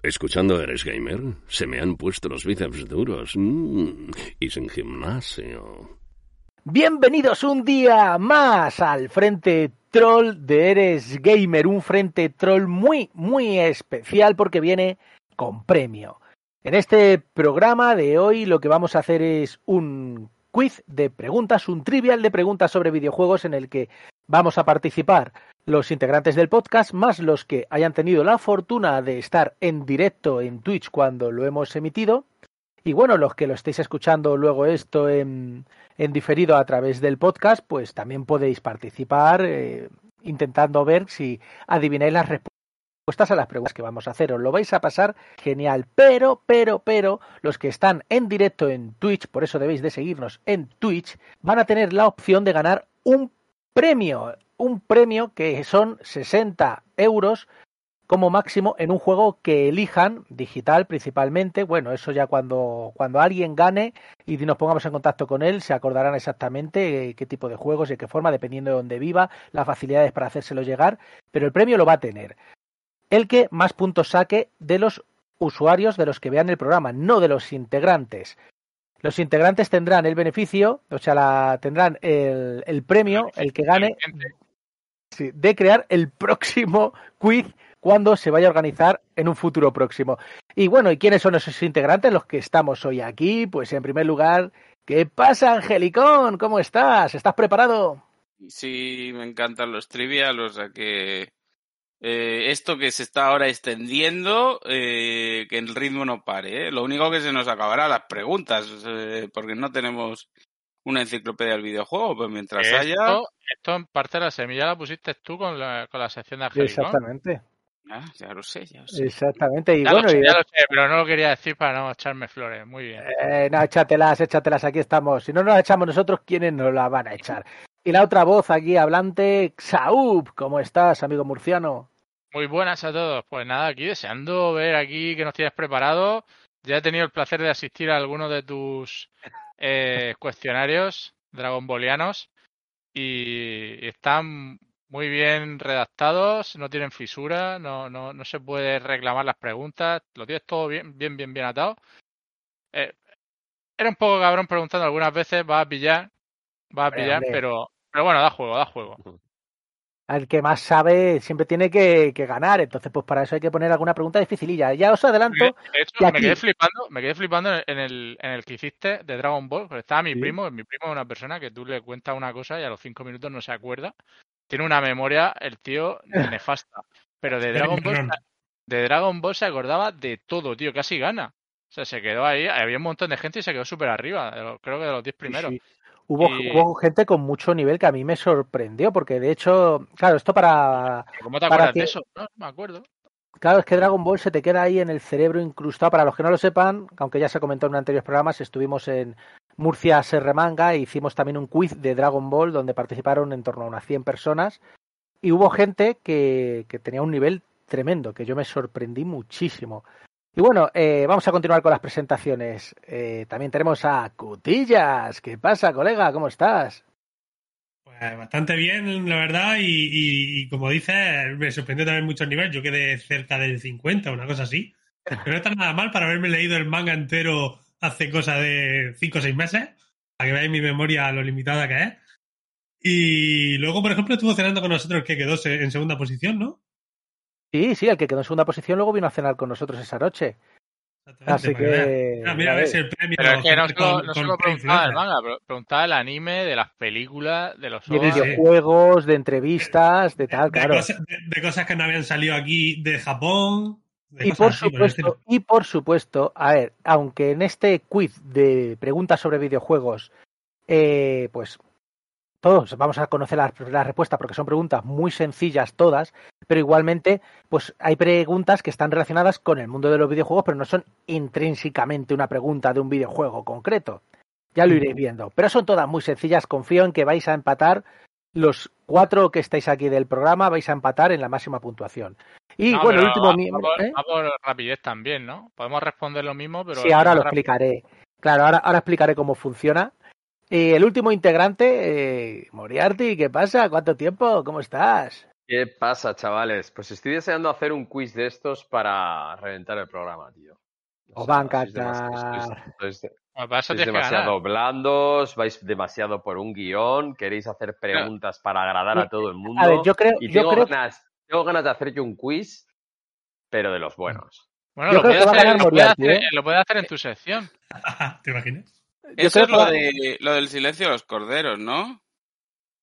Escuchando Eres Gamer, se me han puesto los bíceps duros. Mm, y sin gimnasio. Bienvenidos un día más al Frente Troll de Eres Gamer. Un Frente Troll muy, muy especial porque viene con premio. En este programa de hoy lo que vamos a hacer es un quiz de preguntas, un trivial de preguntas sobre videojuegos en el que vamos a participar los integrantes del podcast, más los que hayan tenido la fortuna de estar en directo en Twitch cuando lo hemos emitido. Y bueno, los que lo estéis escuchando luego esto en, en diferido a través del podcast, pues también podéis participar eh, intentando ver si adivináis las respuestas a las preguntas que vamos a hacer. Os lo vais a pasar genial. Pero, pero, pero, los que están en directo en Twitch, por eso debéis de seguirnos en Twitch, van a tener la opción de ganar un premio un premio que son 60 euros como máximo en un juego que elijan, digital principalmente. Bueno, eso ya cuando, cuando alguien gane y nos pongamos en contacto con él, se acordarán exactamente eh, qué tipo de juegos y qué forma, dependiendo de dónde viva, las facilidades para hacérselo llegar, pero el premio lo va a tener. El que más puntos saque de los usuarios de los que vean el programa, no de los integrantes. Los integrantes tendrán el beneficio, o sea, la, tendrán el, el premio, el que gane de crear el próximo quiz cuando se vaya a organizar en un futuro próximo. Y bueno, ¿y quiénes son esos integrantes los que estamos hoy aquí? Pues en primer lugar, ¿qué pasa, Angelicón? ¿Cómo estás? ¿Estás preparado? Sí, me encantan los trivial, o sea que eh, esto que se está ahora extendiendo, eh, que el ritmo no pare. ¿eh? Lo único que se nos acabará las preguntas, eh, porque no tenemos una enciclopedia del videojuego, pues mientras haya... Esto en parte de la semilla la pusiste tú con la, con la sección de Angelicón. Exactamente. Ah, ya lo sé, ya lo sé. Exactamente. Y ya bueno, lo sé, y- ya lo sé, pero no lo quería decir para no echarme flores. Muy bien. Eh, no, échatelas, échatelas, aquí estamos. Si no nos las echamos nosotros, ¿quiénes nos la van a echar? Y la otra voz aquí hablante, Xaub, ¿cómo estás, amigo murciano? Muy buenas a todos. Pues nada, aquí deseando ver aquí que nos tienes preparado. Ya he tenido el placer de asistir a algunos de tus eh, cuestionarios dragon bolianos y están muy bien redactados, no tienen fisura, no, no, no se puede reclamar las preguntas, lo tienes todo bien, bien, bien, bien atado. Eh, era un poco cabrón preguntando algunas veces, va a pillar, va a pillar, pero, pero bueno, da juego, da juego. Al que más sabe siempre tiene que, que ganar, entonces pues para eso hay que poner alguna pregunta dificililla. Ya os adelanto, De hecho, y me quedé flipando, me quedé flipando en el, en el que hiciste de Dragon Ball, porque estaba mi Sí. primo, mi primo es una persona que tú le cuentas una cosa y a los cinco minutos no se acuerda. Tiene una memoria, el tío, nefasta. Pero de Dragon Ball, de Dragon Ball se acordaba de todo, tío, casi gana. O sea, se quedó ahí, había un montón de gente y se quedó súper arriba, de los- creo que de los 10 primeros. sí, hubo, Y- hubo gente con mucho nivel que a mí me sorprendió, porque de hecho, claro, esto para, ¿Cómo te acuerdas que- de eso? No, no me acuerdo. Claro, es que Dragon Ball se te queda ahí en el cerebro incrustado. Para los que no lo sepan, aunque ya se comentó en anteriores programas, estuvimos en Murcia Serremanga e hicimos también un quiz de Dragon Ball donde participaron en torno a unas 100 personas. Y hubo gente que, que tenía un nivel tremendo, que yo me sorprendí muchísimo. Y bueno, eh, vamos a continuar con las presentaciones. Eh, también tenemos a Cutillas. ¿Qué pasa, colega? ¿Cómo estás? Pues bastante bien, la verdad, y, como dices, me sorprendió también mucho el nivel. Yo quedé cerca del 50, una cosa así. Pero no está nada mal para haberme leído el manga entero hace cosa de 5 o 6 meses, para que veáis mi memoria lo limitada que es. Y luego, por ejemplo, estuvo cenando con nosotros que quedó en segunda posición, ¿no? Sí, sí, el que quedó en segunda posición luego vino a cenar con nosotros esa noche. Así para que. Mira, mira, a el premio. Pero es que no solo, con- no con solo preguntaba pre-influencer. manga, preguntaba del anime, de las películas, de los de videojuegos, de entrevistas, de tal, de, claro. cosas, de- de cosas que no habían salido aquí de Japón. Y por así, el supuesto, y por supuesto, a ver, aunque en este quiz de preguntas sobre videojuegos, eh, pues todos vamos a conocer la, la respuesta porque son preguntas muy sencillas todas, pero igualmente, pues hay preguntas que están relacionadas con el mundo de los videojuegos, pero no son intrínsecamente una pregunta de un videojuego concreto. Ya lo iréis viendo. Pero son todas muy sencillas. Confío en que vais a empatar. Los cuatro que estáis aquí del programa vais a empatar en la máxima puntuación. Y No, bueno, el último miembro. ¿eh? rapidez también, ¿no? Podemos responder lo mismo, pero. Sí, ahora lo explicaré. Claro, ahora, ahora explicaré cómo funciona. Y el último integrante, eh, Moriarty, ¿qué pasa? ¿Cuánto tiempo? ¿Cómo estás? ¿Qué pasa, chavales? Pues estoy deseando hacer un quiz de estos para reventar el programa, tío. Os va a encantar. sois- que demasiado blandos, vais demasiado por un guion, queréis hacer preguntas para agradar a todo el mundo. A ver, yo creo, y yo tengo, creo ganas, tengo ganas de hacer yo un quiz, pero de los buenos. Bueno, lo puedes, hacer, ganar lo, puedes Moriarty, hacer, ¿eh? lo puedes hacer en tu sección. ¿Te imaginas? Eso es lo, de, lo del silencio de los corderos, ¿no?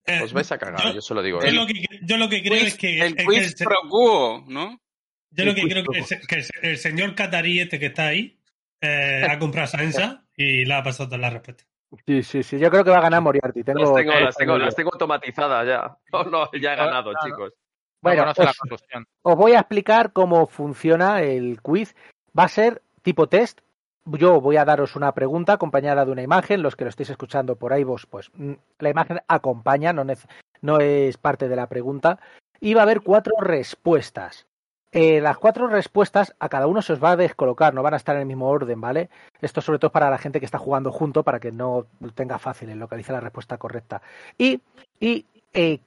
Eh, Os vais a cagar, yo- yo se lo digo. Yo ¿eh? lo que, yo lo que creo Quiz- es que, el es que quiz se- pro quo, ¿no? yo lo que creo que, es- que el señor Qatarí este que está ahí eh, ha comprado Sansa y le ha pasado todas las respuestas. Sí, sí, sí. Yo creo que va a ganar Moriarty. Tengo, Las tengo, eh, las, tengo, las tengo automatizadas ya. No, no, ya he ganado, Claro. chicos. Bueno, no la os- corrupción. Os voy a explicar cómo funciona el quiz. Va a ser tipo test. Yo voy a daros una pregunta acompañada de una imagen. Los que lo estéis escuchando por ahí, vos, pues mm, la imagen acompaña, no, no es parte de la pregunta. Y va a haber cuatro respuestas. Eh, las cuatro respuestas a cada uno se os va a descolocar, no van a estar en el mismo orden, ¿vale? Esto sobre todo es para la gente que está jugando junto, para que no tenga fácil en localizar la respuesta correcta. Y, y eh,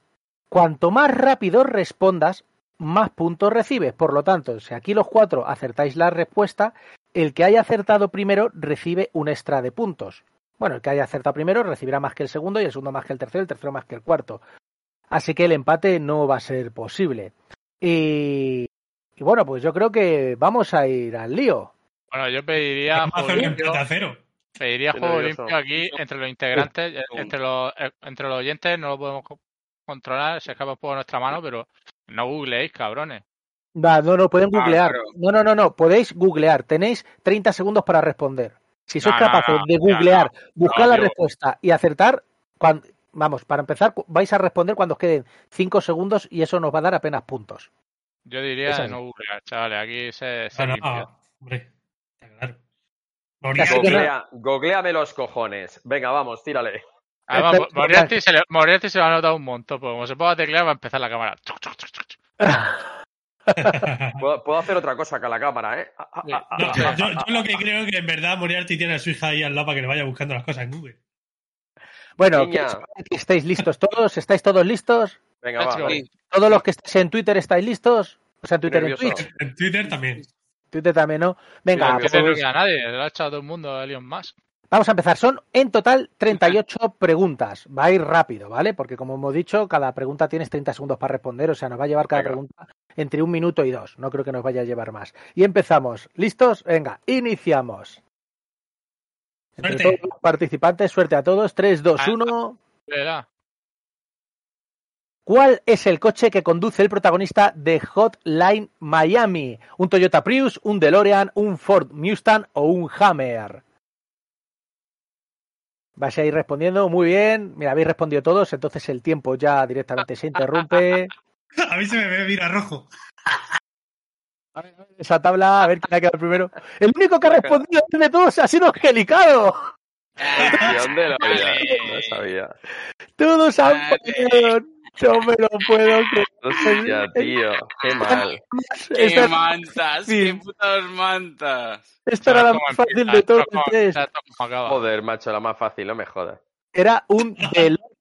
cuanto más rápido respondas, más puntos recibes. Por lo tanto, si aquí los cuatro acertáis la respuesta, el que haya acertado primero recibe un extra de puntos. Bueno, el que haya acertado primero recibirá más que el segundo y el segundo más que el tercero, el tercero más que el cuarto. Así que el empate no va a ser posible. Y, y bueno, pues yo creo que vamos a ir al lío. Bueno, yo pediría juego limpio, cero. pediría Qué juego nervioso. limpio aquí entre los integrantes, entre los, eh, entre los oyentes, no lo podemos co- controlar, se escapa un poco de nuestra mano, pero no googleéis, cabrones. Va, no, no, pueden Ah, googlear. No, no, no, no, podéis googlear. Tenéis 30 segundos para responder. Si sois No, no, capaces no, de no, googlear, buscar no, la yo- respuesta y acertar, vamos, para empezar, vais a responder cuando os queden 5 segundos y eso nos va a dar apenas puntos. Yo diría de no googlear, chavales, aquí se, se No, no, limpia. hombre, está claro. Googlea, googleame los cojones. Venga, vamos, tírale. Además, Moriarty se, le, Moriarty se va a notar un montón, porque como se ponga a teclear va a empezar la cámara. Puedo, puedo hacer otra cosa que a la cámara, ¿eh? Ah, ah, ah, No, yo, yo lo que creo que en verdad Moriarty tiene a su hija ahí al lado para que le vaya buscando las cosas en Google. Bueno, Niña. ¿qué- ¿estáis listos todos? ¿Estáis todos listos? Venga, va, vale. ¿Todos los que estáis en Twitter estáis listos? O sea, en Twitter y en. Twitch. En Twitter también. Twitter también, ¿no? Venga, no queda nadie, lo ha echado todo el mundo a Elon Musk. Vamos a empezar. Son en total 38 preguntas. Va a ir rápido, ¿vale? Porque como hemos dicho, cada pregunta tienes 30 segundos para responder. O sea, nos va a llevar cada Venga. pregunta entre un minuto y dos. No creo que nos vaya a llevar más. Y empezamos. ¿Listos? Venga, iniciamos. Entre Suerte. todos los participantes, suerte a todos. 3, 2, Ah. 1. Verá. ¿Cuál es el coche que conduce el protagonista de Hotline Miami? ¿Un Toyota Prius, un DeLorean, un Ford Mustang o un Hammer? Vais a ir respondiendo muy bien. Mira, habéis respondido todos, entonces el tiempo ya directamente se interrumpe. A mí se me ve mira rojo. Esa tabla, a ver quién ha quedado primero. El único que ha respondido de todos ha sido Angelicado. De la vida. No sabía. Todos han fallado. No me lo puedo creer. Hostia, tío. Qué mal. ¡Qué Esta, mantas! sí. ¡Qué putas mantas! esta era la ¿Cómo más fácil empieza? de todos. Joder, macho, la más fácil, no me jodas. Era un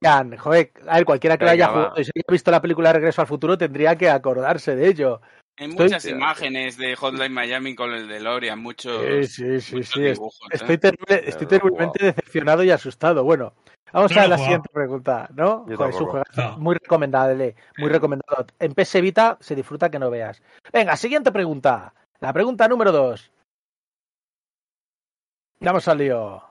DeLorean. Joder, a ver, cualquiera que lo haya jugado y se haya visto la película Regreso al Futuro tendría que acordarse de ello. Hay Estoy- muchas imágenes de Hotline Miami con el DeLorean, muchos, Sí, sí, sí, muchos sí. dibujos, ¿eh? Estoy, terrible- estoy no, terriblemente decepcionado y asustado. Bueno, vamos No a la jugado. siguiente pregunta, ¿no? Joder, es un juegazo No. muy recomendable, muy recomendado. En PS Vita se disfruta que no veas. Venga, siguiente pregunta. La pregunta número dos. Vamos al lío.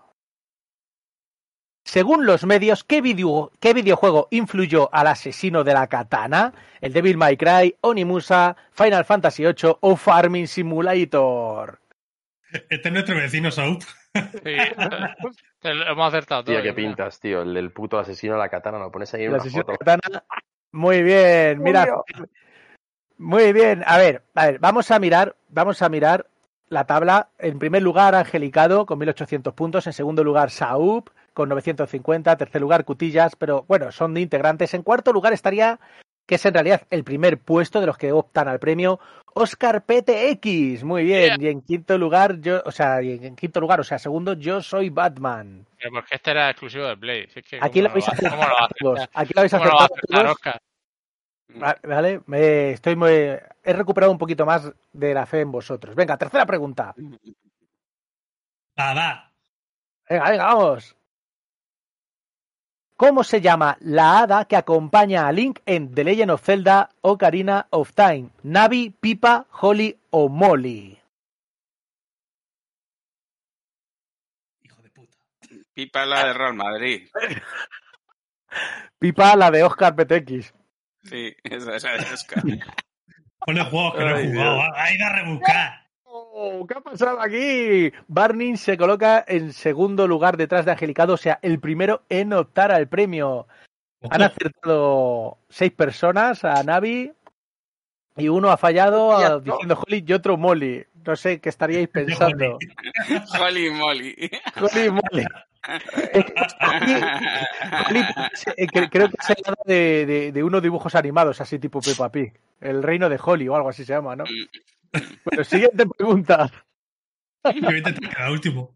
Según los medios, ¿qué, video- ¿qué videojuego influyó al asesino de la katana? ¿El Devil May Cry, Onimusa, Final Fantasy VIII o Farming Simulator? Este es nuestro vecino Soup. Sí. Te lo hemos acertado todo. Tío, qué pintas, tío. El del puto asesino de la katana lo pones ahí en El una asesino de foto. la katana. Muy bien, mira. Muy bien, a ver, a ver, vamos a mirar, vamos a mirar la tabla. En primer lugar, Angelicado con 1800 puntos. En segundo lugar, Saúp con 950. Tercer lugar, Cutillas, pero bueno, son de integrantes. En cuarto lugar estaría, que es en realidad el primer puesto de los que optan al premio, Oscar PTX. Muy bien. Y en quinto lugar, yo, o sea, y en quinto lugar, o sea, segundo, yo soy Batman. Pero porque este era exclusivo de Play. si es que Aquí ¿cómo lo vais a va- ¿Cómo lo aceptar? Aquí lo vais a ¿Cómo lo va a acertar aceptar, todos. Oscar? Va- Vale, me estoy muy, he recuperado un poquito más de la fe en vosotros. Venga, tercera pregunta. Va, va. Venga, venga, vamos. ¿Cómo se llama la hada que acompaña a Link en The Legend of Zelda Ocarina of Time? ¿Navi, Pipa, Holly o Molly? Hijo de puta. Pipa la de Real Madrid. Pipa, la de Oscar PTX. Sí, esa, esa es Oscar. Pone juegos que no he jugado. Hay que rebuscar. ¿Qué ha pasado aquí? Barney se coloca en segundo lugar detrás de Angelicado, o sea, el primero en optar al premio. Han acertado seis personas a Navi y uno ha fallado Ya, a- no. diciendo Holly y otro Molly. No sé qué estaríais pensando. Holly y Molly. Holly, eh, cre- creo que se trata de, de, de unos dibujos animados, así tipo Peppa Pig. El reino de Holly o algo así se llama, ¿no? Bueno, siguiente pregunta. yo voy a intentar quedar último.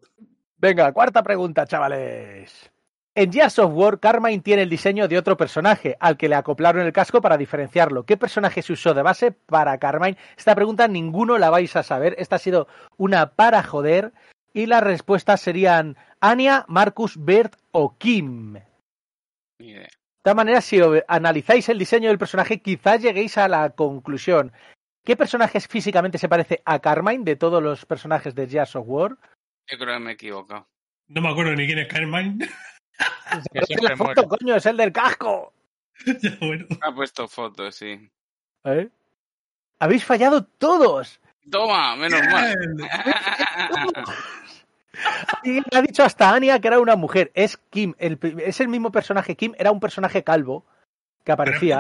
Venga, cuarta pregunta, chavales. En Gears of War, Carmine tiene el diseño de otro personaje, al que le acoplaron el casco para diferenciarlo. ¿Qué personaje se usó de base para Carmine? Esta pregunta ninguno la vais a saber. Esta ha sido una para joder. Y las respuestas serían Anya, Marcus, Bert o Kim. De Ni idea. todas maneras, si analizáis el diseño del personaje, quizás lleguéis a la conclusión. ¿Qué personaje físicamente se parece a Carmine de todos los personajes de Gears of War? Yo creo que me he equivocado. No me acuerdo ni quién es Carmine. Siempre la foto, muere. coño, es el del casco. ya, bueno. Ha puesto fotos, sí. ¿Eh? Habéis fallado todos. Toma, menos mal. Y ha dicho hasta Anya que era una mujer. Es Kim. El, es el mismo personaje. Kim era un personaje calvo que aparecía.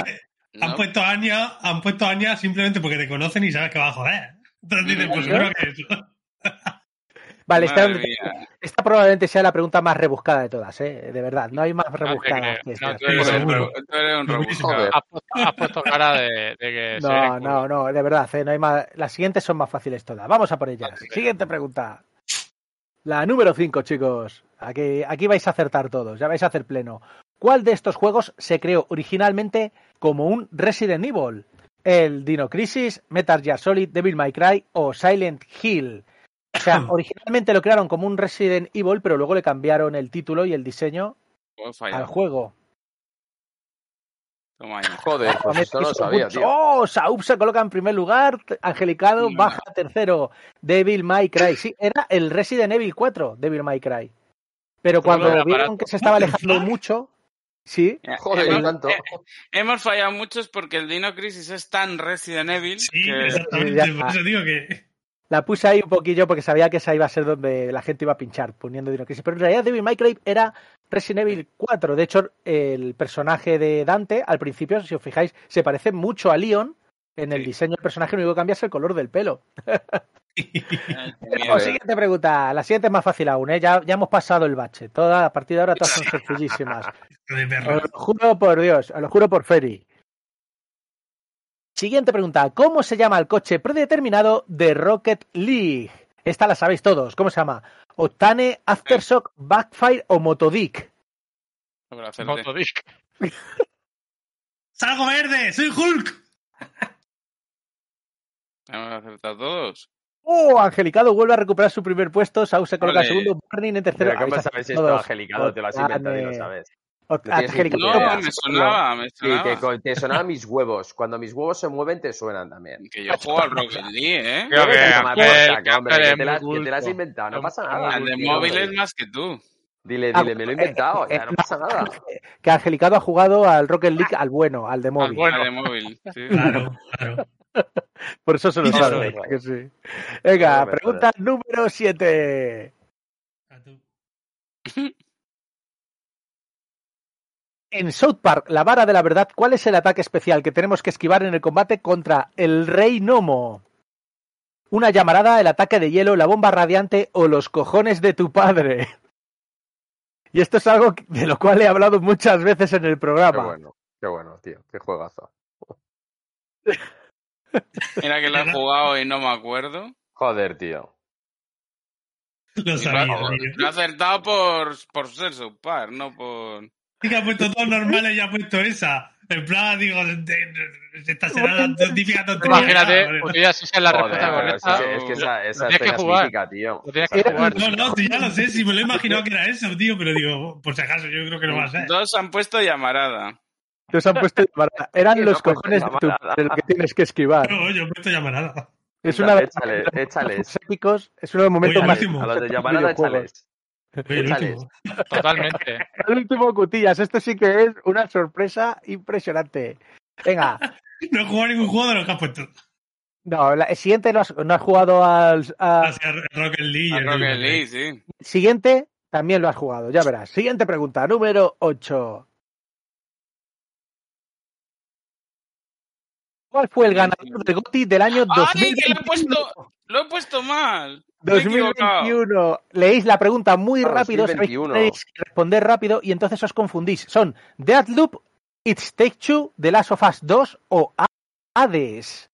No, puesto Anya, han puesto Anya simplemente porque te conocen y sabes que va a joder. Entonces dicen, pues seguro que eso. Vale, esta, probablemente sea la pregunta más rebuscada de todas, ¿eh? De verdad, no hay más rebuscada. que no esta. Tú eres, Sí, un, tú eres rebuscado. Has puesto, has puesto cara de, de que No, no, no, de verdad, ¿eh? no hay más. Las siguientes son más fáciles todas. Vamos a por ellas. Vale. Siguiente pregunta. La número 5, chicos. Aquí, aquí vais a acertar todos, ya vais a hacer pleno. ¿Cuál de estos juegos se creó originalmente como un Resident Evil? ¿El Dino Crisis, Metal Gear Solid, Devil May Cry o Silent Hill? O sea, originalmente lo crearon como un Resident Evil, pero luego le cambiaron el título y el diseño al juego. Toma. Joder, pues esto no sabía, tío. Oh, Saup se coloca en primer lugar, Angelicado No. baja tercero, Devil May Cry. Sí, era el Resident Evil 4, Devil May Cry. Pero cuando vieron que se estaba alejando mucho, sí, Joder, hemos, tanto. eh, hemos fallado muchos porque el Dino Crisis es tan Resident Evil Sí, que exactamente. por eso digo que. la puse ahí un poquillo porque sabía que esa iba a ser donde la gente iba a pinchar, poniendo Dino Crisis. Pero en realidad Devil May Cry era Resident Evil 4. De hecho, el personaje de Dante, al principio, si os fijáis, se parece mucho a Leon. En el Sí. diseño del personaje, lo único que cambia es el color del pelo. Siguiente pregunta. La siguiente es más fácil aún, ¿eh? Ya, ya hemos pasado el bache. Toda, a partir de ahora todas son sencillísimas. Os lo juro por Dios, os lo juro por Ferry. Siguiente pregunta. ¿Cómo se llama el coche predeterminado de Rocket League? Esta la sabéis todos. ¿Cómo se llama? Octane, Aftershock, Backfire o Motodick. Motodisc. ¡Salgo verde! ¡Soy Hulk! Hemos acertado todos. Oh, Angelicado vuelve a recuperar su primer puesto. Sau se coloca Ole. segundo. Burning en tercero. Pero ¿cómo Habéis sabes acertado esto. Angelicado? Te lo has inventado y lo Octane. sabes. Oct- No Angelicado, me sonaba, me Sí, te, sonaba. te sonaban mis huevos. Cuando mis huevos se mueven, te suenan también. Que yo juego al Rocket League, ¿eh? Creo que que te la has inventado, no pasa nada. Al de Tío, móvil hombre. es más que tú. Dile, Ah, dile, me lo he inventado, eh, ya no pasa nada. que Angelicado ha jugado al Rocket League al bueno, al de Al móvil. bueno. Al de móvil. sí. Claro, claro. Por eso se lo sabe. es. que sí. Venga, No pregunta número 7. A tú. En South Park, la vara de la verdad, ¿cuál es el ataque especial que tenemos que esquivar en el combate contra el Rey Nomo? Una llamarada, el ataque de hielo, la bomba radiante o los cojones de tu padre. Y esto es algo de lo cual he hablado muchas veces en el Qué programa. bueno, qué bueno, tío. Qué juegazo. Mira que lo he jugado y no me acuerdo. Joder, tío. Lo sabía, lo, tío. lo he acertado por, por ser South Park, no por... Sí que ha puesto todos normales y ha puesto esa. En plan, digo, de- de- esta será la típica tontería. Imagínate. Putillas, si esa es la respuesta correcta. es que esa, esa tienes que escena es jugar. mítica, tío. No, no, ya lo sé, si me lo he imaginado que era eso, tío, pero digo, por si acaso, yo creo que no va a ser. Dos han puesto llamarada. Los han puesto llamarada. Eran Sí, los cojones de tu padre lo que tienes que esquivar. No, yo he puesto llamarada. Es una de Échale, échales. épicos, es uno de los momentos más. A los de llamarada, échales. Échales. Totalmente. El último cutillas, esto sí que es una sorpresa impresionante. Venga, No he jugado ningún juego de los que has puesto. no, la- el siguiente no has, no has jugado al, al Hacia Rocket League. A Rocket League, sí. siguiente también lo has jugado, ya verás. Siguiente pregunta, número 8. ¿Cuál fue el ganador del GOTY del año ¡Ay, que lo he 2021? puesto! Lo he puesto mal. Me he equivocado. 2021. Leéis la pregunta muy Ah, rápido, sabéis que 2021. responder rápido y entonces os confundís. Son Deathloop, It's Take Two, The Last of Us 2 o Hades.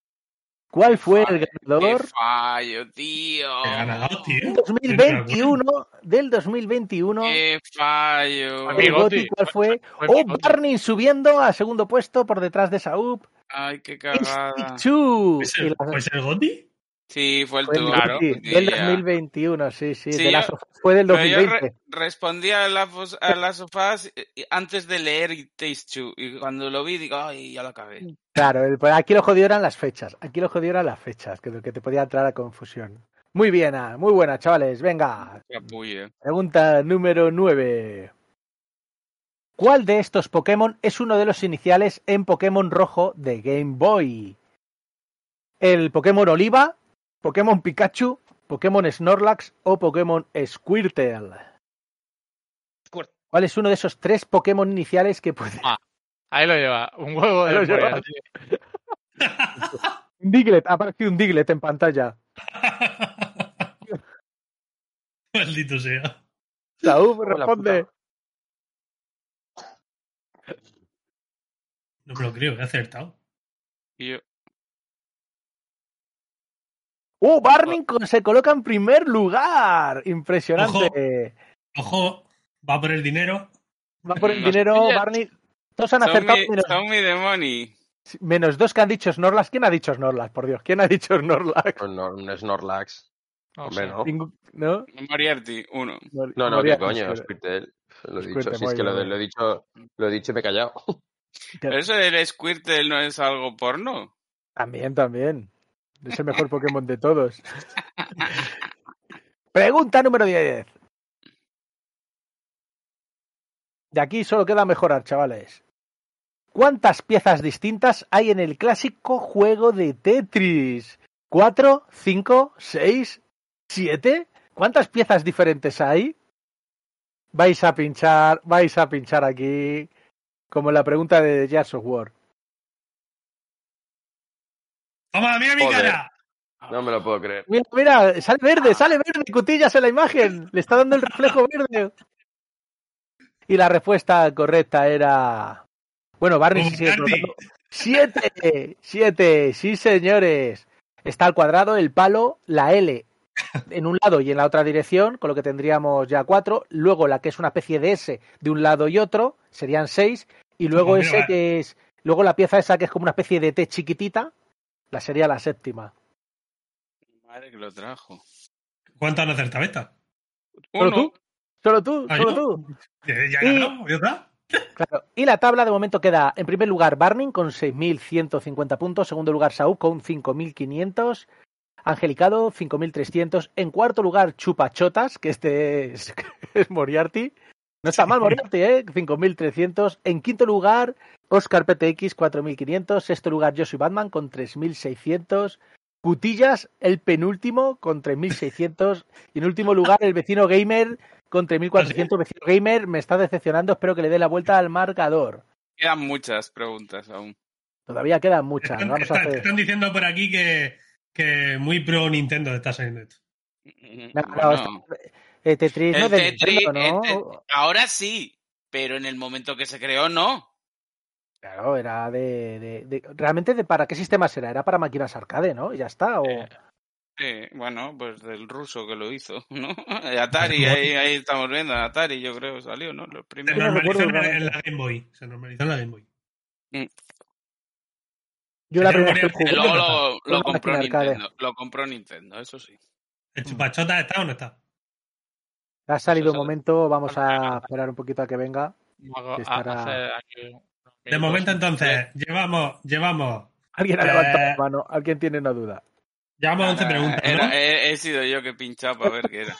¿Cuál fue el Qué ganador fallo, tío. Qué ganador, tío. del 2021? Del 2021. Qué fallo. Mi El Goti. GOTY, ¿cuál fue? Fue Oh, Goti. Barney subiendo a segundo puesto por detrás de Saúl. Ay, qué cagada. ¿Pues Y el, la- pues el Goti? Sí, fue el fue el claro. Sí, del ya. 2021, sí, sí. Sí, The yo- fue del Pero yo 2020. re- respondí a las a las sofás eh, antes de leer It Takes Two. Y cuando lo vi, digo, ay, ya lo acabé. Claro, el- pues aquí lo jodido eran las fechas. Aquí lo jodido eran las fechas, que es lo que te podía entrar a confusión. Muy bien, ah, muy buena, chavales. Venga, pregunta número 9. ¿Cuál de estos Pokémon es uno de los iniciales en Pokémon Rojo de Game Boy? ¿El Pokémon Oliva, Pokémon Pikachu, Pokémon Snorlax o Pokémon Squirtle? Squirt. ¿Cuál es uno de esos tres Pokémon iniciales que puede... Ah. Ahí lo lleva. Un huevo Ahí lo de lleva. Un Diglett, ha aparecido un Diglett en pantalla. Maldito sea. Saúl, responde. No me lo creo, he acertado. Y yo, ¡Oh, Barney se coloca en primer lugar! Impresionante. Ojo, va por el dinero. Va por el Los dinero. Barney. Todos han Son acertado mi, menos, son mi demoni. menos dos que han dicho Snorlax. ¿Quién ha dicho Snorlax? Por Dios, ¿quién ha dicho Snorlax? Pues no, un Snorlax. No Hombre, no. ¿No? Moriarty, uno. No, no, Moría- qué coño, Squirtle. Lo he dicho, si es que lo, lo he dicho, lo he dicho y me he callado. Pero eso del Squirtle no es algo porno. También, también. Es el mejor Pokémon de todos. Pregunta número 10. De aquí solo queda mejorar, chavales. ¿Cuántas piezas distintas hay en el clásico juego de Tetris? ¿Cuatro? ¿Cinco? ¿Seis? ¿Siete? ¿Cuántas piezas diferentes hay? Vais a pinchar, vais a pinchar aquí, como la pregunta de Jazz of War. ¡Toma, mira mi Joder. cara! No me lo puedo creer. Mira, mira, sale verde, sale verde, cutillas en la imagen. Le está dando el reflejo verde. Y la respuesta correcta era. Bueno, Barney sí sigue colocando. ¡Siete! ¡Siete! Sí, señores. Está al cuadrado, el palo, la L en un lado y en la otra dirección, con lo que tendríamos ya cuatro. Luego la que es una especie de S de un lado y otro, serían seis. Y luego ese que es. Luego la pieza esa que es como una especie de T chiquitita, la sería la séptima. Madre que lo trajo. ¿Cuánto han acertado esta? ¿Solo tú? ¿Solo tú? ¿Ah, ¿Solo tú? Ya, ganó. Claro. Y la tabla de momento queda en primer lugar Barning con 6.150 puntos, segundo lugar Saúl con 5.500, Angelicado 5.300, en cuarto lugar Chupachotas, que este es, es Moriarty, no está mal Moriarty, ¿eh? 5.300, en quinto lugar Oscar PTX 4.500, sexto lugar Yo soy Batman con 3.600, Putillas el penúltimo con 3.600 y en último lugar el vecino gamer con 3.400 vecinos gamer. Me está decepcionando. Espero que le dé la vuelta al marcador. Quedan muchas preguntas aún. Todavía quedan muchas. Están, Vamos a hacer. están diciendo por aquí que, que muy pro Nintendo está saliendo esto. No, no, Bueno, Eh, Tetris no el es de Tetris, Nintendo, el ¿no? Tet- ahora sí, pero en el momento que se creó, no. Claro, era de, de- de- ¿Realmente de para qué sistemas era? Era para máquinas arcade, ¿no? Y ya está. O... Eh, Sí, bueno, pues del ruso que lo hizo, ¿no? Atari, ahí, ahí estamos viendo, Atari yo creo salió, ¿no? Los Se primeros. no normalizó en la, Game Boy. Se normalizó en la Game Boy. Yo la primera vez que luego lo, lo compró. Nintendo, lo compró Nintendo, eso sí. ¿El chupachota está o no está? Ha salido un momento, vamos a esperar un poquito a que venga. que estará- De momento, entonces, llevamos, llevamos, Alguien ha Eh, levantado la mano, alguien tiene una duda. llevamos 11 Ah, preguntas. ¿no? era- he, he sido yo que he pinchado para ver qué era.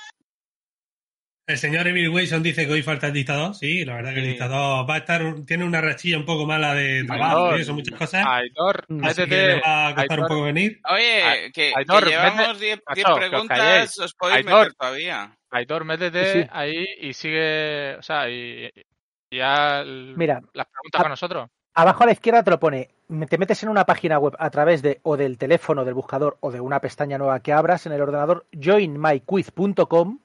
El señor Emil Wilson dice que hoy falta el dictador. Sí, la verdad que el dictador va a estar, tiene una rachilla un poco mala de trabajo y eso, muchas cosas. Aitor, que métete. le va a costar un poco venir. Oye, que, que Aitor, llevamos 10 macho, que os preguntas, os podéis Aitor. meter todavía. Aitor, métete Sí, ahí y sigue. O sea, y, y ya el- Mira, las preguntas a- con nosotros. abajo a la izquierda te lo pone. Te metes en una página web a través de o del teléfono del buscador o de una pestaña nueva que abras en el ordenador joinmyquiz.com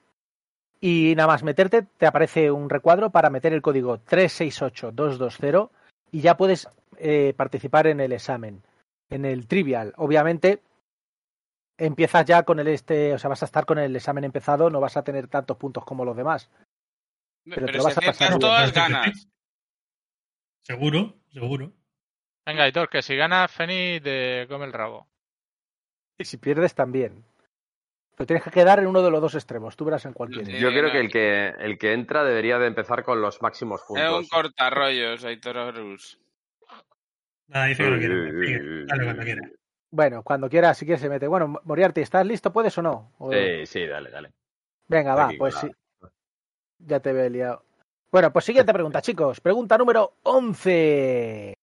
y nada más meterte te aparece un recuadro para meter el código 368220 y ya puedes eh, participar en el examen, en el trivial. Obviamente empiezas ya con el este, o sea, vas a estar con el examen empezado, no vas a tener tantos puntos como los demás. Pero te Pero, lo vas si a pasar aciertas bien. todas, ganas. Seguro, seguro. Venga, Aitor, que si ganas, Feni te come el rabo. Y si pierdes también. Pero tienes que quedar en uno de los dos extremos, tú verás en cualquiera. Sí. Yo creo no. que el que el que entra debería de empezar con los máximos Es un puntos. cortarrollos, Aitor dice Dale cuando quiera. Bueno, cuando quieras, si quieres se mete. Bueno, Moriarty, ¿estás listo? ¿Puedes o no? O- Sí, sí, dale, dale. Venga, va, Aquí, pues sí. Ya te veo liado. Bueno, pues siguiente pregunta, chicos. Pregunta número 11.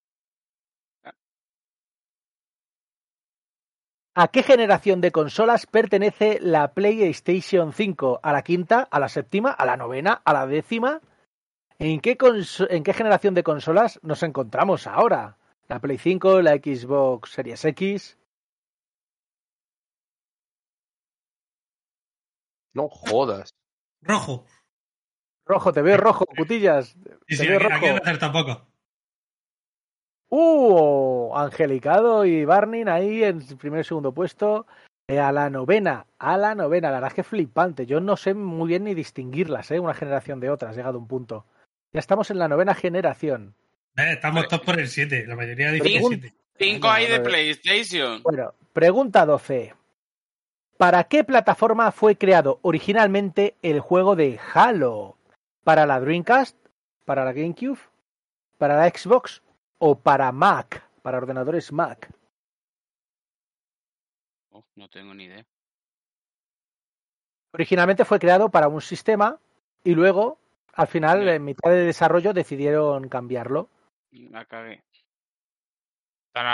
¿A qué generación de consolas pertenece la PlayStation 5? ¿A la quinta? ¿A la séptima? ¿A la novena? ¿A la décima? ¿En qué, conso- ¿En qué generación de consolas nos encontramos ahora? ¿La Play 5? ¿La Xbox Series X? No jodas. Rojo. Rojo, te veo rojo, cutillas. Y Te sí, veo aquí, aquí rojo. no hacer tampoco. Uh, Angelicado y Barnin ahí en primer y segundo puesto. Eh, a la novena, a la novena. La verdad es que flipante. Yo no sé muy bien ni distinguirlas, ¿eh? Una generación de otras, llegado a un punto. Ya estamos en la novena generación. Eh, estamos todos por el 7. La mayoría dice Pregun- 7. Cinco No, hay de PlayStation. Bueno, pregunta 12. ¿Para qué plataforma fue creado originalmente el juego de Halo? ¿Para la Dreamcast? ¿Para la GameCube? ¿Para la Xbox? ¿O para Mac? Para ordenadores Mac. Oh, no tengo ni idea. originalmente fue creado para un sistema y luego, al final, en mitad de desarrollo, decidieron cambiarlo. La cagué. ¿Quién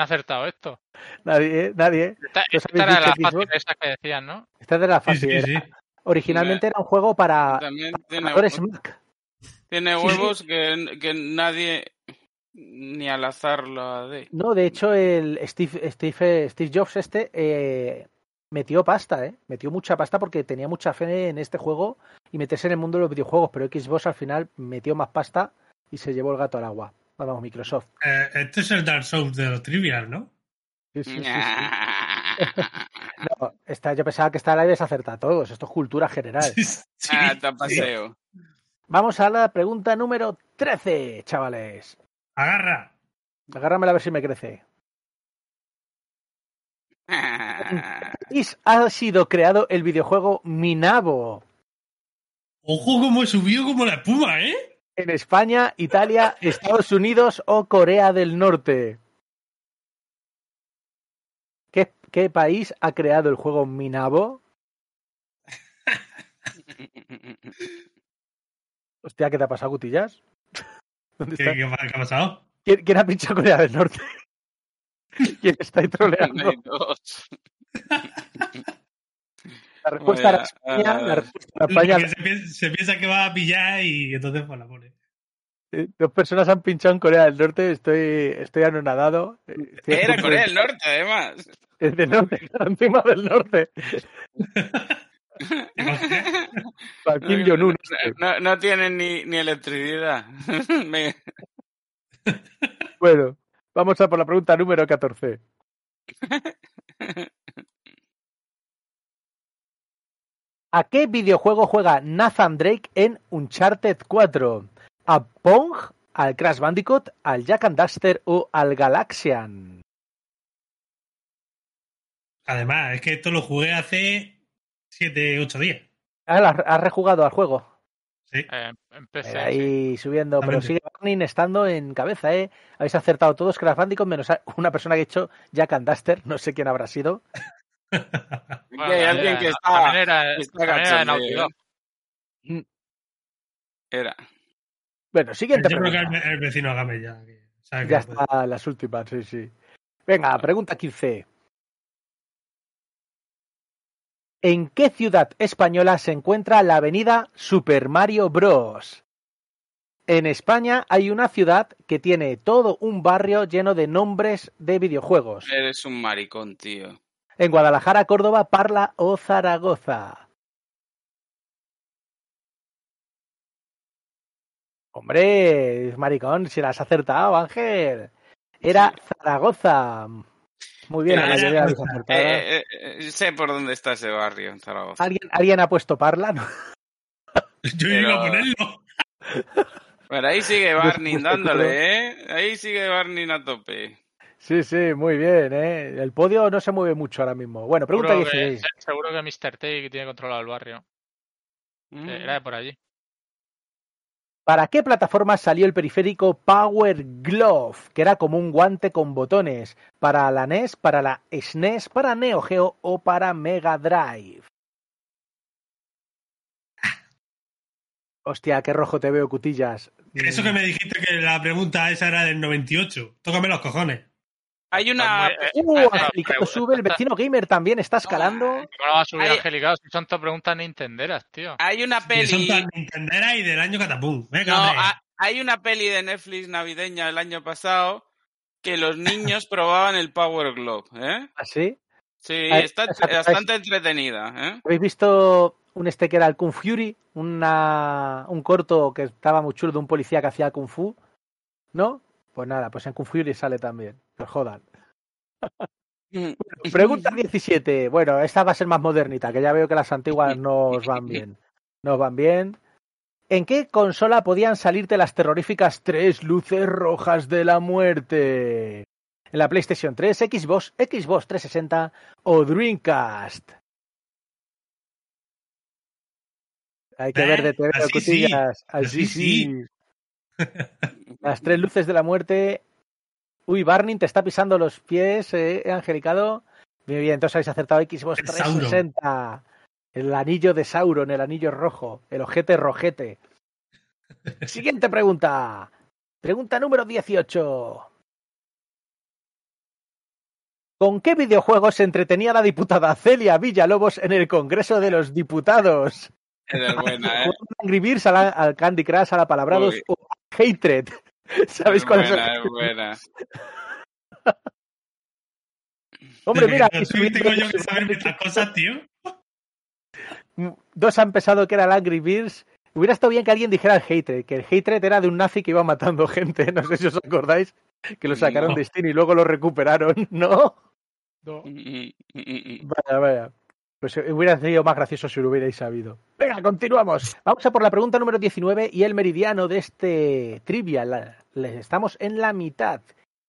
ha acertado esto? Nadie, nadie. Esta, ¿Los esta era de las fáciles que decían, ¿no? Esta es de la Sí, fácil. sí, era- sí. Originalmente era un juego para También tiene, ordenadores Mac. tiene Sí, sí. huevos Que, que nadie ni al azar lo de. No, de hecho, el Steve, Steve, Steve Jobs este eh, metió pasta, ¿eh? Metió mucha pasta porque tenía mucha fe en este juego y meterse en el mundo de los videojuegos, pero Xbox al final metió más pasta y se llevó el gato al agua. Vamos, Microsoft. Eh, este es el Dark Souls de los Trivial, ¿no? Sí, sí, sí, sí. No, esta, yo pensaba que esta la habías acertado a todos. Esto es cultura general. Sí, ah, paseo. Vamos a la pregunta número 13, chavales. Agarra. Agárramela a ver si me crece. Y ha sido creado el videojuego Minabo Ojo cómo subió como la espuma, ¿eh? en España, Italia, Estados Unidos o Corea del Norte. ¿Qué, qué país ha creado el juego Minabo? Hostia, ¿qué te ha pasado, Gutillas? ¿Dónde ¿Qué, está? qué, qué ha pasado? ¿Quién, quién ha pinchado Corea del Norte? ¿Quién está ahí troleando? La respuesta era España, ah, la respuesta España. se, piensa, se piensa que va a pillar y entonces pues la pone. Dos personas han pinchado en Corea del Norte, estoy, estoy anonadado. Eh, estoy Era Corea de- del Norte, además. Es del norte, encima del norte. Kim Jong-un. No, no tienen ni, ni electricidad. Me- Bueno, vamos a por la pregunta número 14. ¿A qué videojuego juega Nathan Drake en Uncharted 4? ¿A Pong, al Crash Bandicoot, al Jack and Duster o al Galaxian? Además, es que esto lo jugué hace 7, 8 días. Ah, ¿Has rejugado al juego? Sí. Eh, sí. ahí subiendo, pero sigue Barney estando en cabeza, ¿eh? Habéis acertado todos Crash Bandicoot, menos una persona que ha hecho Jack and Duster, no sé quién habrá sido. Bueno, hay alguien que era- está, también era, que está también era. ¿eh? Bueno, siguiente Yo creo que pregunta. el, el vecino Agame ya. que sabe que Ya está, las últimas, sí, sí. Venga, pregunta 15. ¿En qué ciudad española se encuentra la avenida Super Mario Bros? En España hay una ciudad que tiene todo un barrio lleno de nombres de videojuegos. Eres un maricón, tío. En Guadalajara, Córdoba, Parla o Zaragoza. Hombre, maricón, si la has acertado, Ángel. Era Zaragoza. Muy bien, mayoría la acertado. Eh, eh, eh, sé por dónde está ese barrio en Zaragoza. ¿Alguien, ¿Alguien ha puesto Parla? No. Yo Pero- iba a ponerlo. Pero ahí sigue Barney dándole, ¿eh? Ahí sigue Barney a tope. Sí, sí, muy bien, ¿eh? El podio no se mueve mucho ahora mismo. Bueno, pregunta Seguro que, 16. se- seguro que Mr. Take tiene controlado el barrio. Mm. Eh, Era de por allí. ¿Para qué plataforma salió el periférico Power Glove? Que era como un guante con botones. ¿Para la NES, para la SNES, para Neo Geo o para Mega Drive? Hostia, qué rojo te veo, cutillas. Eso que me dijiste que la pregunta esa era del 98. Tócame los cojones. Hay una... Está Uh, eh, Angelicado eh, sube, el vecino gamer también está escalando. ¿Cómo lo va a subir Hay- Angelicados si son todas preguntas nintenderas, tío? Hay una Que son peli... tan Nintendera y del año Catapum. Venga, No, hay una peli de Netflix navideña el año pasado que los niños probaban el Power Glove, ¿eh? ¿Así? Sí, Ay, está esa- bastante entretenida, ¿eh? ¿Habéis visto un este que era el Kung Fury? Una, un corto que estaba muy chulo de un policía que hacía Kung Fu. ¿No? Pues nada, pues en Kung Fury sale también. Pues jodan. Pregunta 17. Bueno, esta va a ser más modernita, que ya veo que las antiguas nos van bien. Nos van bien. ¿En qué consola podían salirte las terroríficas tres luces rojas de la muerte? ¿En la PlayStation 3, Xbox, Xbox 360 o Dreamcast? Hay que Eh, ver de TV así sí. Así así sí. sí. Las tres luces de la muerte. Uy, Barney te está pisando los pies, eh, Angelicado. Muy bien, entonces habéis acertado Xbox El Sauron. 360. El anillo de Sauron, el anillo rojo, el ojete rojete. Siguiente pregunta. Pregunta número 18. ¿Con qué videojuego se entretenía la diputada Celia Villalobos en el Congreso de los Diputados? Es buena, ¿eh? ¿Jugando a Angry Birds, al Candy Crush, a la Palabrados Uy. o a Hatred? ¿Sabéis cuál es? buena, es buena. Hombre, mira, aquí subiendo- tengo yo que saber estas cosas, tío. dos han pensado que era el Angry Birds. Hubiera estado bien que alguien dijera el Hatred, que el Hatred era de un nazi que iba matando gente. No sé si os acordáis que lo sacaron No. de Steam y luego lo recuperaron, ¿no? No. Mm, mm, mm, mm. Vaya, vaya. Pues hubiera sido más gracioso si lo hubierais sabido. Venga, continuamos. Vamos a por la pregunta número 19 y el meridiano de este trivia. La- le- estamos en la mitad.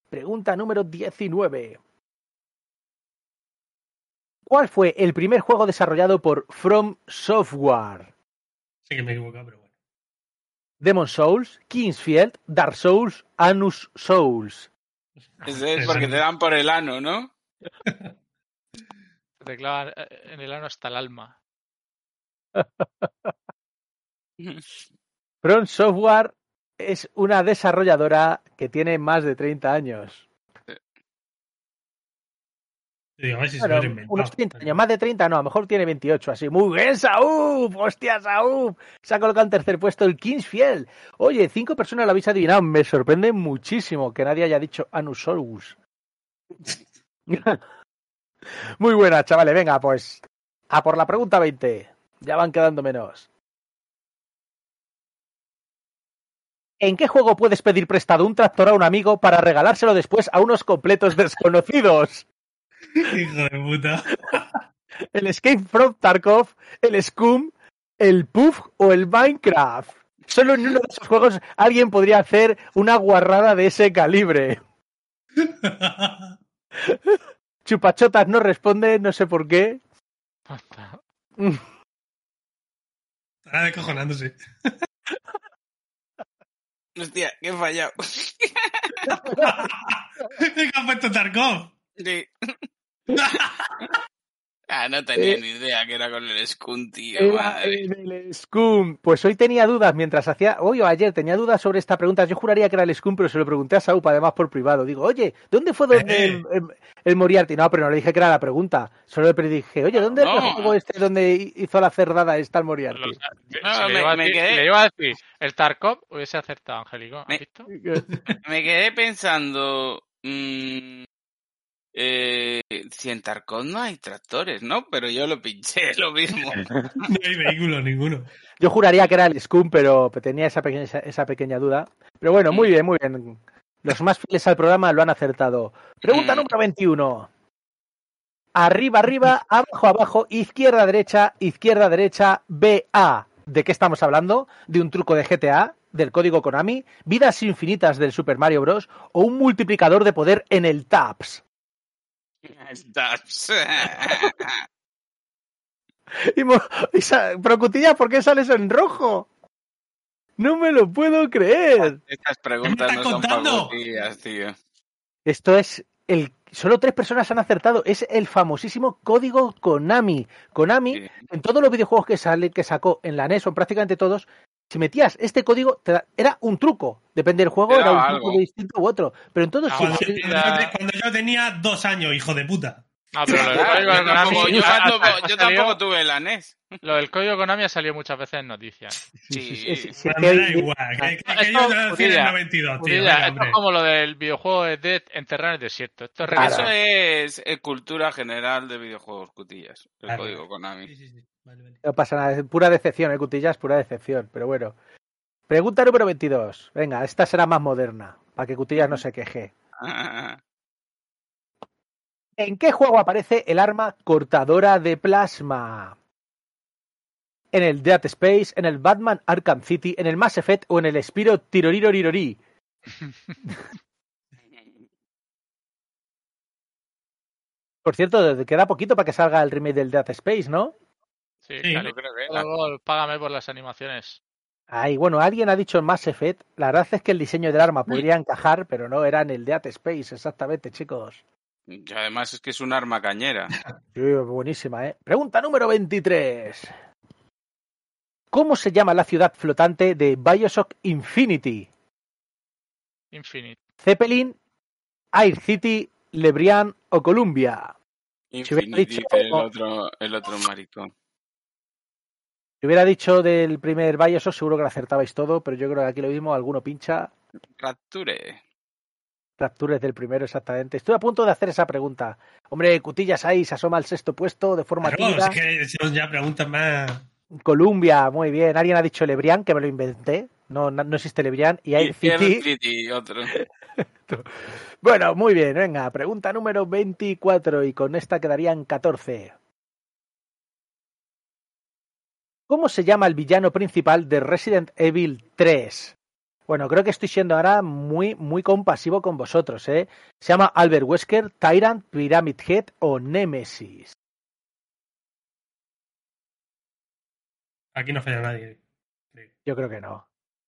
Pregunta número 19. ¿Cuál fue el primer juego desarrollado por From Software? Sé que me he equivocado, pero bueno. Demon Souls, Kingsfield, Dark Souls, Anus Souls. Ese es porque te dan por el ano, ¿no? Te clavan eh, en el ano hasta el alma. From Software es una desarrolladora que tiene más de 30 años. Si Bueno, se lo unos 30 años, más de 30, no, a lo mejor tiene 28, así. Muy bien, Saúl, hostia, Saúl. Se ha colocado en tercer puesto el Kingsfield. Oye, cinco personas lo habéis adivinado, me sorprende muchísimo que nadie haya dicho Anusaurus. Muy buena, chavales, venga, pues a por la pregunta 20. Ya van quedando menos. ¿En qué juego puedes pedir prestado un tractor a un amigo para regalárselo después a unos completos desconocidos? Hijo de puta. el Escape from Tarkov, el Scum, el Puff o el Minecraft. Solo en uno de esos juegos alguien podría hacer una guarrada de ese calibre. Chupachotas no responde, no sé por qué. Estará descojonándose. Hostia, que he fallado. ¿Qué ha puesto Tarkov? Sí. Ah, no tenía Eh, ni idea que era con el Skun, tío. Era madre. el Scum. Pues hoy tenía dudas mientras hacía. Hoy o ayer tenía dudas sobre esta pregunta. Yo juraría que era el Scum, pero se lo pregunté a Saupa, además por privado. Digo, oye, ¿dónde fue donde Eh. el, el- el Moriarty? No, pero no le dije que era la pregunta. Solo le dije, oye, ¿dónde el No. juego este donde hizo la cerdada esta el Moriarty? No, le me- iba a me decir- quedé- le iba a decir el Tarkov, hubiese acertado, Angélico. ¿Has Me- visto? Me quedé pensando. mm, eh, si en Tarkov no hay tractores, ¿no? Pero yo lo pinché, lo mismo. No hay vehículo ninguno. Yo juraría que era el Scum, pero tenía esa pequeña, esa, esa pequeña duda. Pero bueno, muy bien, muy bien. Los más fieles al programa lo han acertado. Pregunta Mm. número 21. Arriba, arriba, abajo, abajo, izquierda, derecha, izquierda, derecha, BA. ¿De qué estamos hablando? ¿De un truco de GTA? ¿Del código Konami? ¿Vidas infinitas del Super Mario Bros? ¿O un multiplicador de poder en el TAPS? Estás- Y y ¿por qué sales en rojo? No me lo puedo creer. Estas preguntas ¿Qué me no son contando? pagotillas, tío. Esto es el. Solo tres personas han acertado. Es el famosísimo código Konami. Konami, Sí. en todos los videojuegos que sale, que sacó en la NES o en prácticamente todos, si metías este código, te da- era un truco. Depende del juego, era un truco distinto u otro. Pero en todos Ah, sí, Cuando, cuando yo tenía dos años, hijo de puta. Ah, pero lo del código de Konami, tampoco, yo tampoco- yo tuve la NES. Lo del código Konami ha salido muchas veces en noticias. sí, Sí. sí, sí, me da igual. Que, que, que Esto, yo nací en el Cutilla, 92, tío. Esto es como lo del videojuego de Dead enterrar en el desierto. Esto es Claro. Eso es eh, cultura general de videojuegos, cutillas. El Claro. código Konami. Sí, sí, sí. Vale, vale. No pasa nada, es pura decepción, ¿eh, Cutillas? Pura decepción. Pero bueno. Pregunta número 22. Venga, esta será más moderna, para que Cutillas no se queje. ¿En qué juego aparece el arma cortadora de plasma? ¿En el Dead Space, en el Batman Arkham City, en el Mass Effect o en el Spiro Tirorirorirori? Por cierto, queda poquito para que salga el remake del Dead Space, ¿no? Sí, Sí, claro. yo creo que- Luego págame por las animaciones. Ay, bueno, alguien ha dicho en Mass Effect. La verdad es que el diseño del arma podría encajar, pero no era en el Dead Space, exactamente, chicos. Y además es que es un arma cañera. Sí, buenísima, ¿eh? Pregunta número 23. ¿Cómo se llama la ciudad flotante de Bioshock Infinity? Infinite. ¿Zeppelin, Air City, Lebrian o Columbia? hubiera Infinity, dicho- dice el otro, el otro maricón. Si hubiera dicho del primer Bioshock, seguro que lo acertabais todo, pero yo creo que aquí lo mismo, alguno pincha. Rapture. Raptures del primero, exactamente. Estoy a punto de hacer esa pregunta. Hombre, Cutillas ahí se asoma al sexto puesto de forma Claro, tímida. es que son ya preguntas más. Columbia, muy bien. Alguien ha dicho Lebrian, que me lo inventé. No, no no existe Lebrian. Y Air Y Air City. City, otro. Bueno, muy bien, venga, pregunta número 24 y con esta quedarían 14. ¿Cómo se llama el villano principal de Resident Evil 3? Bueno, creo que estoy siendo ahora muy, muy compasivo con vosotros, ¿eh? ¿Se llama Albert Wesker, Tyrant, Pyramid Head o Nemesis? Aquí no falla nadie. Yo creo que no.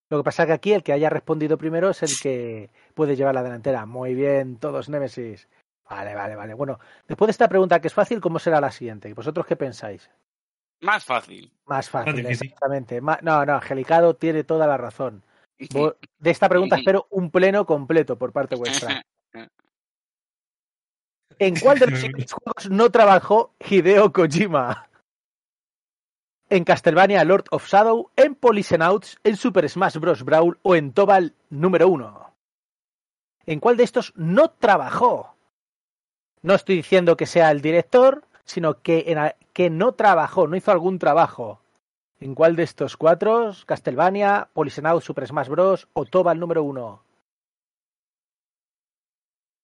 Lo que pasa es que aquí el que haya respondido primero es el que puede llevar la delantera. Muy bien, todos Nemesis. Vale, vale, vale. Bueno, después de esta pregunta que es fácil, ¿cómo será la siguiente? ¿Vosotros qué pensáis? Más fácil. Más fácil, exactamente. No, no, Angelicado tiene toda la razón. De esta pregunta espero un pleno completo por parte vuestra. ¿En cuál de los siguientes juegos no trabajó Hideo Kojima? En Castlevania Lord of Shadow, en Policenauts, en Super Smash Bros. Brawl o en Tobal número 1. ¿En cuál de estos no trabajó? No estoy diciendo que sea el director, sino que, en a- que no trabajó, no hizo algún trabajo. ¿En cuál de estos cuatro? Castlevania, Policenauts, Super Smash Bros. o Tobal número 1.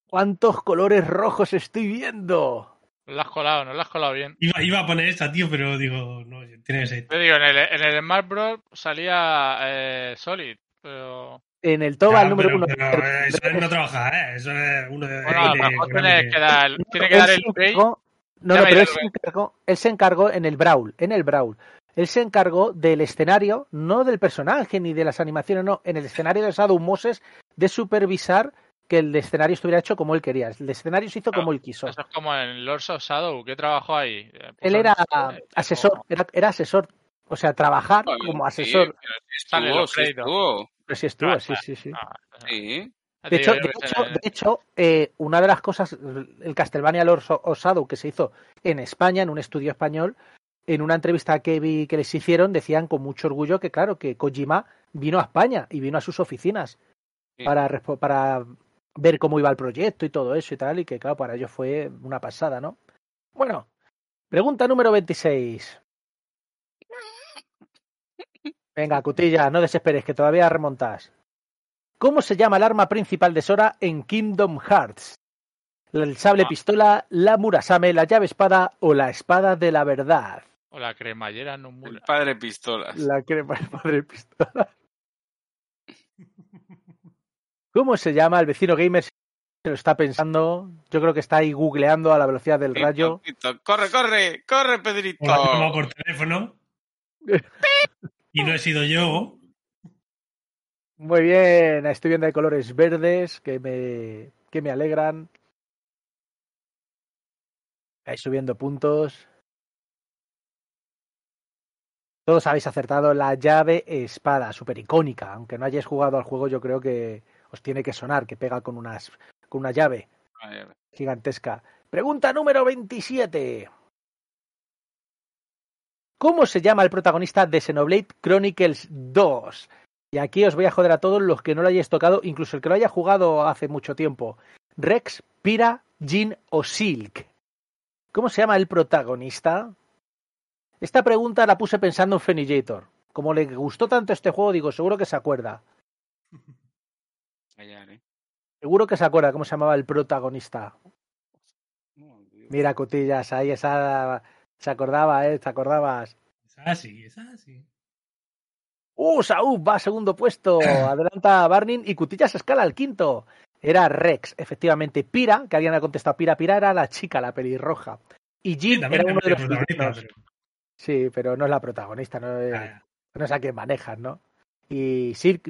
¿Cuántos colores rojos estoy viendo? No la has colado, no la has colado bien. Iba, iba a poner esta, tío, pero digo, no, tiene que ser. Te digo, en el, en el Smash Bros. salía eh, Solid, pero... En el Tobal Ya, número pero- 1. pero eso es no trabajar, ¿eh? Eso es uno de. Bueno, a lo mejor tiene que dar, tiene que dar el play. No, Ya no, pero él se, encargó, él se encargó en el Brawl, en el Brawl. Él se encargó del escenario, no del personaje ni de las animaciones, no, en el escenario de Shadow Moses, de supervisar que el escenario estuviera hecho como él quería. El escenario se hizo Claro, como él quiso. Eso es como en Lords of Shadow, ¿qué trabajó ahí? Eh, puso Él era el- asesor, era, era asesor. O sea, trabajar Bueno, como asesor. sí sí estuvo. Pero sí estuvo, Ah, sí, sí, sí. Ah, Sí. De hecho, de que hecho, se- de hecho, eh, una de las cosas, el Castlevania Lord of Shadow que se hizo en España, en un estudio español, en una entrevista que vi que les hicieron, decían con mucho orgullo que, claro, que Kojima vino a España y vino a sus oficinas Sí. para, para ver cómo iba el proyecto y todo eso y tal, y que, claro, para ellos fue una pasada, ¿no? Bueno, pregunta número 26. Venga, Cutilla, no desesperes, que todavía remontas. ¿Cómo se llama el arma principal de Sora en Kingdom Hearts? ¿El sable Ah. pistola, la Murasame, la llave espada o la espada de la verdad? O la cremallera no El mula. padre pistolas. La crema el padre pistola. ¿Cómo se llama el vecino gamer? Se lo está pensando. Yo creo que está ahí googleando a la velocidad del rayo. Corre, corre, corre, Pedrito. Por teléfono. y no he sido yo. Muy bien, estoy viendo de colores verdes que me, que me alegran. Ahí subiendo puntos. Todos habéis acertado la llave espada, súper icónica. Aunque no hayáis jugado al juego, yo creo que os tiene que sonar, que pega con, unas, con una llave gigantesca. Pregunta número 27. ¿Cómo se llama el protagonista de Xenoblade Chronicles 2? Y aquí os voy a joder a todos los que no lo hayáis tocado, incluso el que lo haya jugado hace mucho tiempo. Rex, Pira, Jin o Silk. ¿Cómo se llama el protagonista? Esta pregunta la puse pensando en Fenillator. Como le gustó tanto este juego, digo, seguro que se acuerda. Allá, ¿eh? Seguro que se acuerda cómo se llamaba el protagonista. Oh. Mira, Cutillas, ahí esa... Se acordaba, ¿eh? ¿Te acordabas? Es así, es así. ¡Uh! Saúl va a segundo puesto. Adelanta a Barnin y Cutillas escala al quinto. Era Rex, efectivamente. Pira, que alguien ha contestado Pira. Pira era la chica, la pelirroja. Y Sí, Jin también era uno de los protagonista, villanos. pero- Sí, pero no es la protagonista, no es, Ah, no es a quien manejan, ¿no? Y Silk